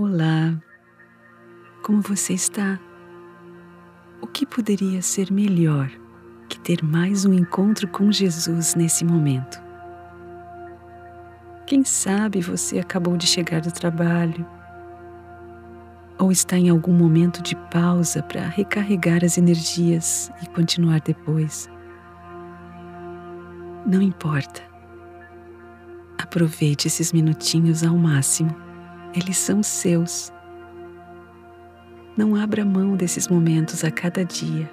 Olá, como você está? O que poderia ser melhor que ter mais um encontro com Jesus nesse momento? Quem sabe você acabou de chegar do trabalho ou está em algum momento de pausa para recarregar as energias e continuar depois. Não importa. Aproveite esses minutinhos ao máximo. Eles são seus. Não abra mão desses momentos a cada dia.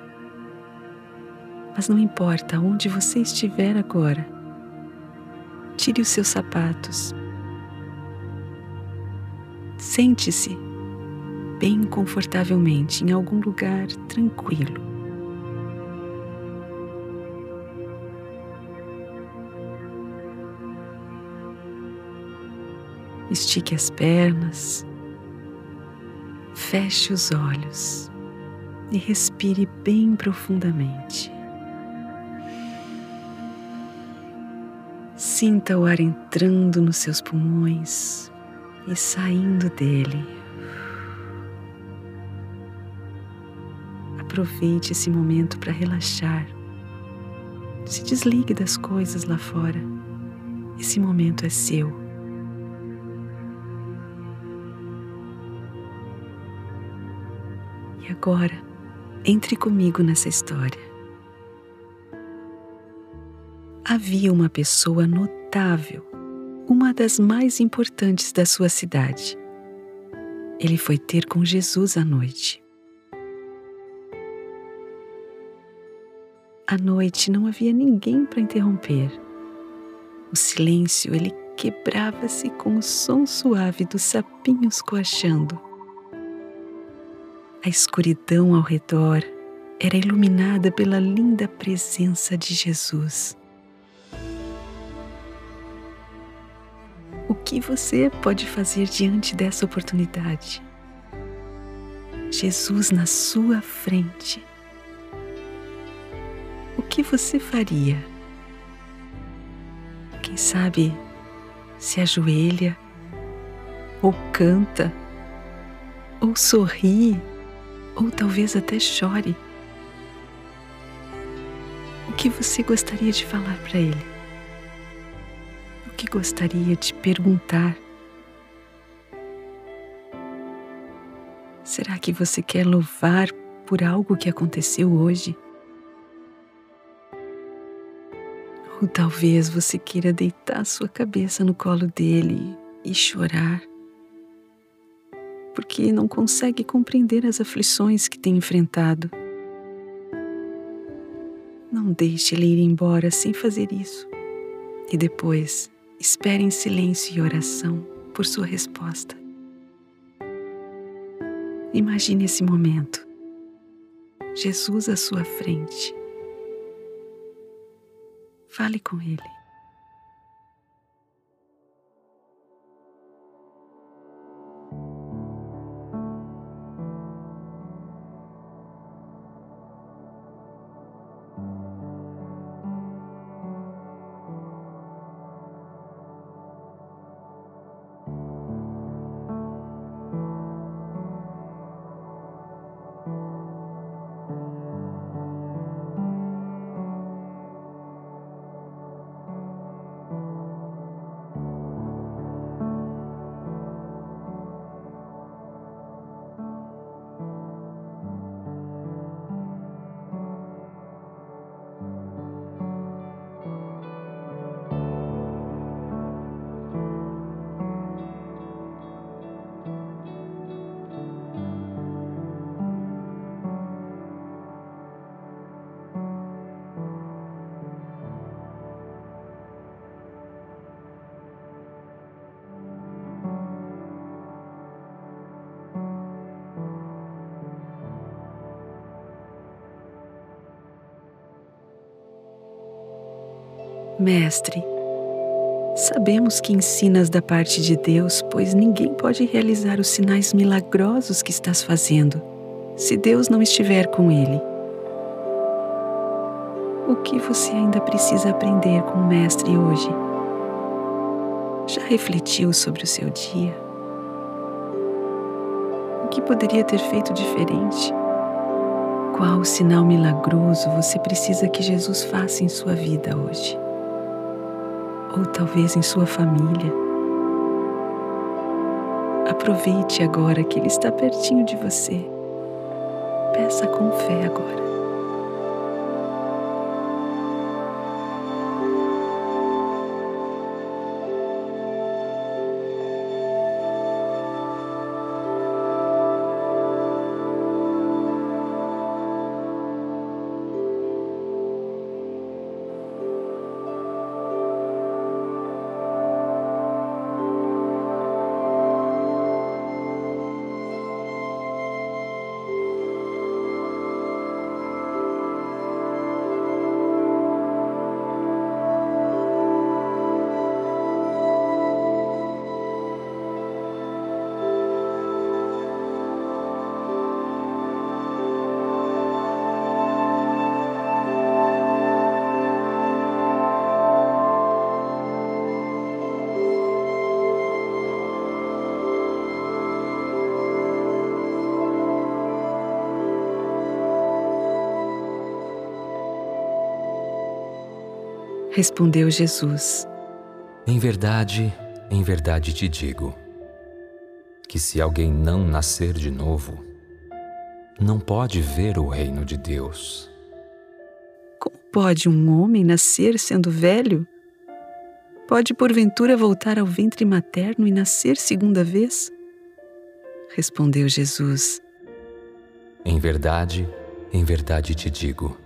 Mas não importa onde você estiver agora, tire os seus sapatos. Sente-se bem confortavelmente em algum lugar tranquilo. Estique as pernas, feche os olhos e respire bem profundamente. Sinta o ar entrando nos seus pulmões e saindo dele. Aproveite esse momento para relaxar. Se desligue das coisas lá fora. Esse momento é seu. Agora, entre comigo nessa história. Havia uma pessoa notável, uma das mais importantes da sua cidade. Ele foi ter com Jesus à noite. À noite não havia ninguém para interromper. O silêncio ele quebrava-se com o som suave dos sapinhos coachando. A escuridão ao redor era iluminada pela linda presença de Jesus. O que você pode fazer diante dessa oportunidade? Jesus na sua frente o que você faria? Quem sabe se ajoelha, ou canta, ou sorri, ou talvez até chore. O que você gostaria de falar para ele? O que gostaria de perguntar? Será que você quer louvar por algo que aconteceu hoje? Ou talvez você queira deitar sua cabeça no colo dele e chorar, porque não consegue compreender as aflições que tem enfrentado. Não deixe ele ir embora sem fazer isso. E depois, espere em silêncio e oração por sua resposta. Imagine esse momento. Jesus à sua frente Fale com Ele. Mestre, sabemos que ensinas da parte de Deus, pois ninguém pode realizar os sinais milagrosos que estás fazendo se Deus não estiver com ele. O que você ainda precisa aprender com o Mestre hoje? Já refletiu sobre o seu dia? que poderia ter feito diferente? Qual sinal milagroso você precisa que Jesus faça em sua vida hoje? Ou talvez em sua família? Aproveite agora que Ele está pertinho de você. Peça com fé agora. Respondeu Jesus: Em verdade, em verdade te digo, que se alguém não nascer de novo, não pode ver o reino de Deus. Como pode um homem nascer sendo velho? Pode porventura voltar ao ventre materno e nascer segunda vez? Respondeu Jesus: Em verdade, em verdade te digo,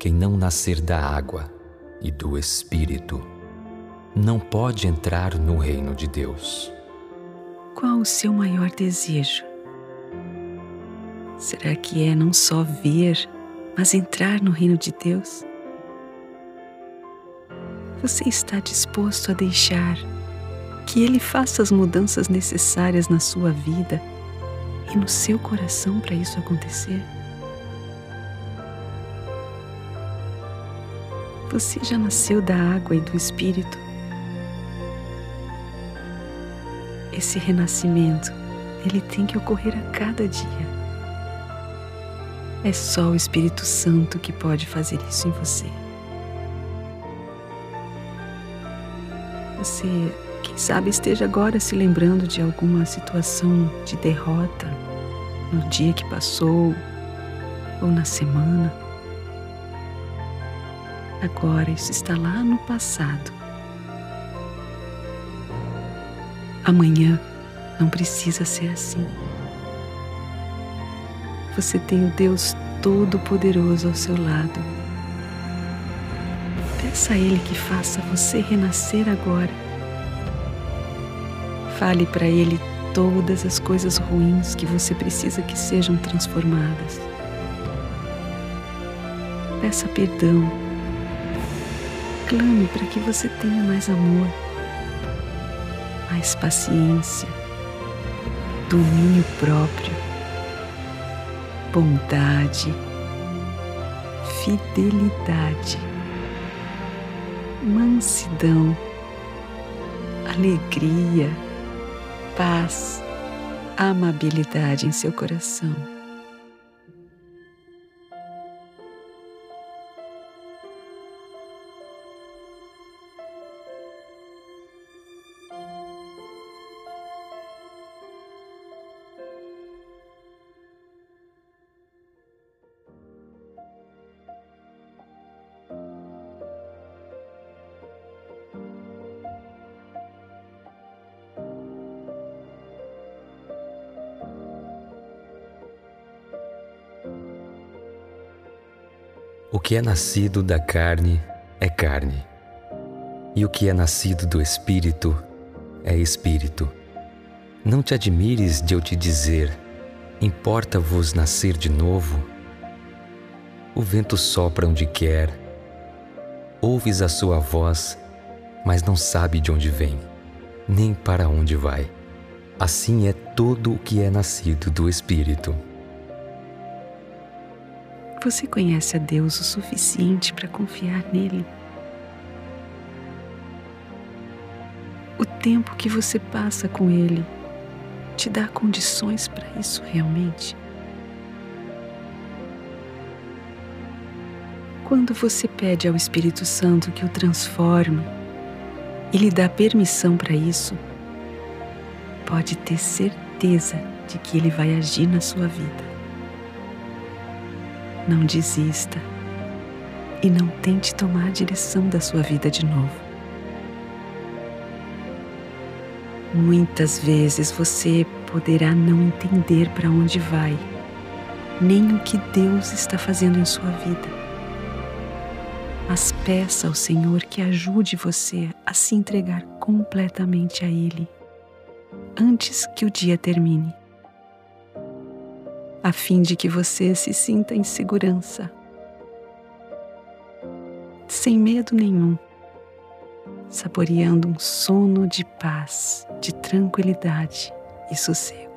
quem não nascer da água e do Espírito, não pode entrar no reino de Deus. Qual o seu maior desejo? Será que é não só ver, mas entrar no reino de Deus? Você está disposto a deixar que Ele faça as mudanças necessárias na sua vida e no seu coração para isso acontecer? Você já nasceu da água e do Espírito. Esse renascimento, ele tem que ocorrer a cada dia. É só o Espírito Santo que pode fazer isso em você. Você, quem sabe, esteja agora se lembrando de alguma situação de derrota no dia que passou ou na semana. Agora isso está lá no passado. Amanhã não precisa ser assim. Você tem o Deus Todo-Poderoso ao seu lado. Peça a Ele que faça você renascer agora. Fale para Ele todas as coisas ruins que você precisa que sejam transformadas. Peça perdão clame para que você tenha mais amor, mais paciência, domínio próprio, bondade, fidelidade, mansidão, alegria, paz, amabilidade em seu coração. O que é nascido da carne é carne, e o que é nascido do espírito é espírito. Não te admires de eu te dizer: importa-vos nascer de novo? O vento sopra onde quer, ouves a sua voz, mas não sabe de onde vem, nem para onde vai. Assim é todo o que é nascido do Espírito. Você conhece a Deus o suficiente para confiar nele? O tempo que você passa com Ele te dá condições para isso realmente? Quando você pede ao Espírito Santo que o transforme e lhe dá permissão para isso, pode ter certeza de que ele vai agir na sua vida. Não desista. E não tente tomar a direção da sua vida de novo. Muitas vezes você poderá não entender para onde vai, nem o que Deus está fazendo em sua vida. Mas peça ao Senhor que ajude você a se entregar completamente a Ele antes que o dia termine, a fim de que você se sinta em segurança, sem medo nenhum, saboreando um sono de paz, de tranquilidade e sossego.